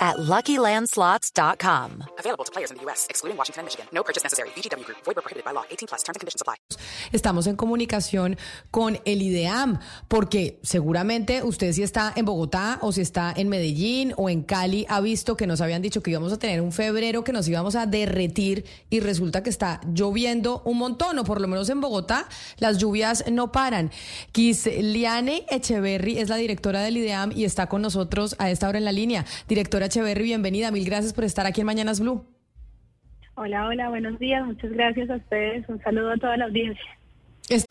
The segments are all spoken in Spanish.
at LuckyLandSlots.com. Available to players in the U.S., excluding Washington and Michigan. No purchase necessary. VGW Group. Void where prohibited by law. 18 plus. Terms and conditions apply. Estamos en comunicación con el IDEAM, porque seguramente usted si está en Bogotá o si está en Medellín o en Cali ha visto que nos habían dicho que íbamos a tener un febrero que nos íbamos a derretir y resulta que está lloviendo un montón, o por lo menos en Bogotá las lluvias no paran. Kisliane Echeverry es la directora del IDEAM y está con nosotros a esta hora en la línea. Directora Echeverry, bienvenida. Mil gracias por estar aquí en Mañanas Blue. Hola, hola, buenos días. Muchas gracias a ustedes. Un saludo a toda la audiencia.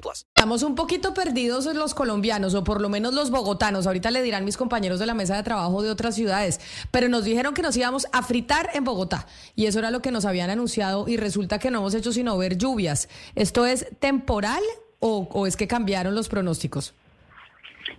plus. Estamos un poquito perdidos los colombianos, o por lo menos los bogotanos. Ahorita le dirán mis compañeros de la mesa de trabajo de otras ciudades. Pero nos dijeron que nos íbamos a fritar en Bogotá. Y eso era lo que nos habían anunciado. Y resulta que no hemos hecho sino ver lluvias. ¿Esto es temporal o, o es que cambiaron los pronósticos?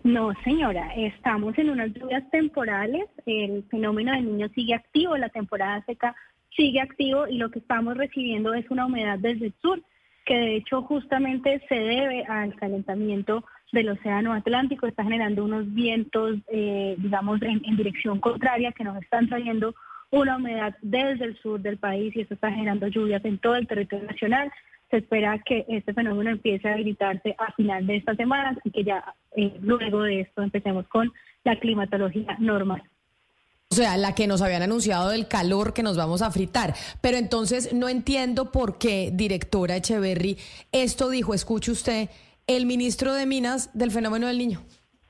No, señora, estamos en unas lluvias temporales. El fenómeno del niño sigue activo, la temporada seca sigue activo y lo que estamos recibiendo es una humedad desde el sur, que de hecho justamente se debe al calentamiento del Océano Atlántico. Está generando unos vientos, eh, digamos, en, dirección contraria que nos están trayendo una humedad desde el sur del país y eso está generando lluvias en todo el territorio nacional se espera que este fenómeno empiece a habilitarse a final de esta semana y que ya eh, luego de esto empecemos con la climatología normal. O sea, la que nos habían anunciado del calor que nos vamos a fritar. Pero entonces no entiendo por qué, directora Echeverry, esto dijo, escuche usted, el ministro de Minas del fenómeno del niño.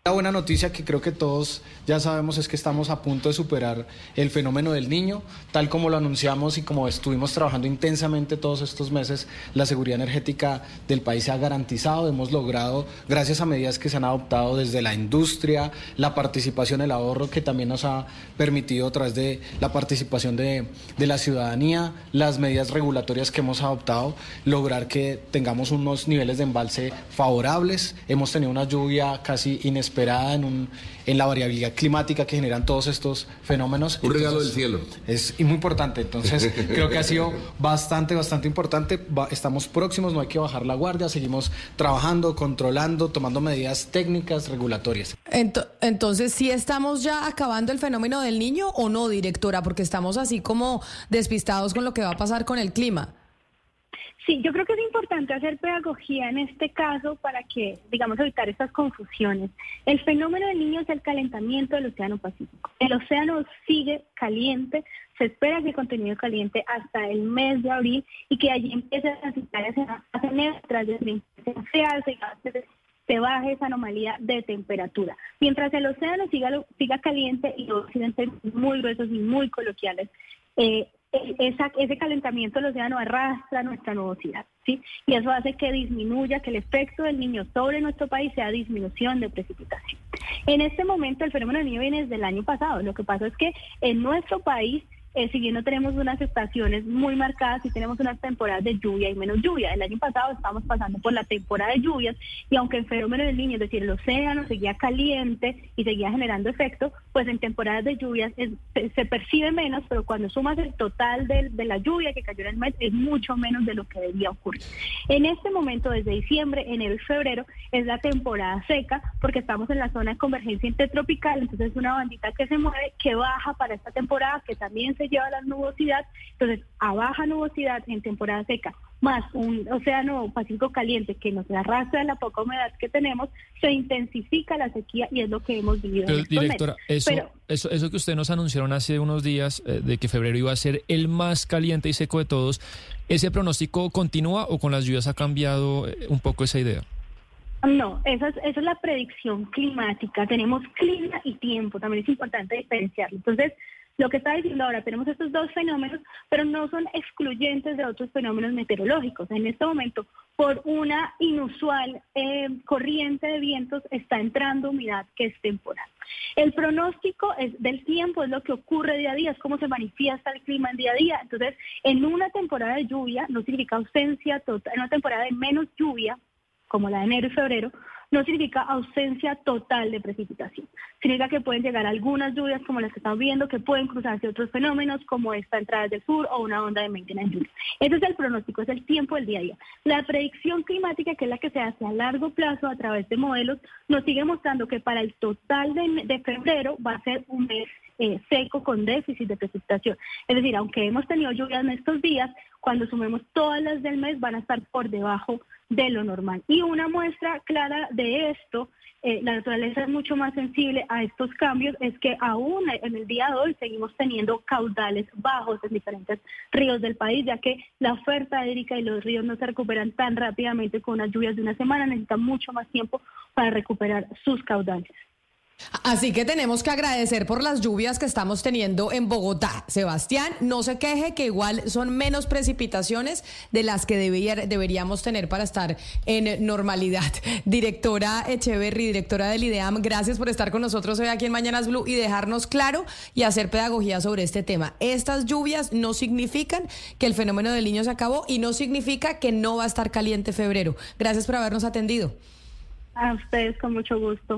La buena noticia que creo que todos ya sabemos es que estamos a punto de superar el fenómeno del niño, tal como lo anunciamos y como estuvimos trabajando intensamente todos estos meses, la seguridad energética del país se ha garantizado, hemos logrado, gracias a medidas que se han adoptado desde la industria, la participación, el ahorro que también nos ha permitido a través de la participación de, de la ciudadanía, las medidas regulatorias que hemos adoptado, lograr que tengamos unos niveles de embalse favorables, hemos tenido una lluvia casi inesperada en, un, en la variabilidad climática que generan todos estos fenómenos. Un regalo del cielo. Es muy importante, entonces creo que ha sido bastante, bastante importante. Va, estamos próximos, no hay que bajar la guardia, seguimos trabajando, controlando, tomando medidas técnicas, regulatorias. Ent entonces, ¿sí estamos ya acabando el fenómeno del niño o no, directora? Porque estamos así como despistados con lo que va a pasar con el clima. Sí, yo creo que es importante hacer pedagogía en este caso para que, digamos, evitar estas confusiones. El fenómeno del niño es el calentamiento del Océano Pacífico. El océano sigue caliente, se espera que continúe caliente hasta el mes de abril y que allí empiece a transitar hacia fase neutral de se alce se baje esa anomalía de temperatura. Mientras el océano siga, siga caliente y los occidentes muy gruesos y muy coloquiales, eh, esa, ese calentamiento del océano arrastra nuestra nubosidad, ¿sí? Y eso hace que disminuya, que el efecto del niño sobre nuestro país sea disminución de precipitación. En este momento el fenómeno del niño viene desde el año pasado. Lo que pasa es que en nuestro país eh, tenemos unas estaciones muy marcadas, sí tenemos unas temporadas de lluvia y menos lluvia. El año pasado estábamos pasando por la temporada de lluvias y aunque el fenómeno del niño, es decir, el océano seguía caliente y seguía generando efecto, pues en temporadas de lluvias se, percibe menos, pero cuando sumas el total de, de, la lluvia que cayó en el mes es mucho menos de lo que debía ocurrir. En este momento, desde diciembre, enero y febrero, es la temporada seca porque estamos en la zona de convergencia intertropical, entonces es una bandita que se mueve, que baja para esta temporada, que también se lleva la nubosidad, entonces a baja nubosidad en temporada seca, más un océano Pacífico caliente que nos arrastra la poca humedad que tenemos, se intensifica la sequía y es lo que hemos vivido. Pero, en directora, eso, Pero, eso, eso que usted nos anunciaron hace unos días, eh, de que febrero iba a ser el más caliente y seco de todos, ¿Ese pronóstico continúa o con las lluvias ha cambiado eh, un poco esa idea? No, esa es, esa es la predicción climática. Tenemos clima y tiempo, también es importante diferenciarlo. Entonces, lo que está diciendo ahora, tenemos estos dos fenómenos, pero no son excluyentes de otros fenómenos meteorológicos. En este momento, por una inusual eh, corriente de vientos, está entrando humedad que es temporal. El pronóstico es del tiempo, es lo que ocurre día a día, es cómo se manifiesta el clima en día a día. Entonces, en una temporada de lluvia, no significa ausencia total, en una temporada de menos lluvia, como la de enero y febrero, no significa ausencia total de precipitación. Significa que pueden llegar algunas lluvias como las que estamos viendo, que pueden cruzarse otros fenómenos como esta entrada del sur o una onda de maintenance lluvia. Ese es el pronóstico, es el tiempo del día a día. La predicción climática, que es la que se hace a largo plazo a través de modelos, nos sigue mostrando que para el total de, de febrero va a ser un mes eh, seco con déficit de precipitación. Es decir, aunque hemos tenido lluvias en estos días, cuando sumemos todas las del mes van a estar por debajo de lo normal. Y una muestra clara de esto, eh, la naturaleza es mucho más sensible a estos cambios, es que aún en el día de hoy seguimos teniendo caudales bajos en diferentes ríos del país, ya que la oferta hídrica y los ríos no se recuperan tan rápidamente con las lluvias de una semana, necesitan mucho más tiempo para recuperar sus caudales. Así que tenemos que agradecer por las lluvias que estamos teniendo en Bogotá. Sebastián, no se queje que igual son menos precipitaciones de las que deberíamos tener para estar en normalidad. Directora Echeverry, directora del IDEAM, gracias por estar con nosotros hoy aquí en Mañanas Blue y dejarnos claro y hacer pedagogía sobre este tema. Estas lluvias no significan que el fenómeno del niño se acabó y no significa que no va a estar caliente febrero. Gracias por habernos atendido. A ustedes con mucho gusto.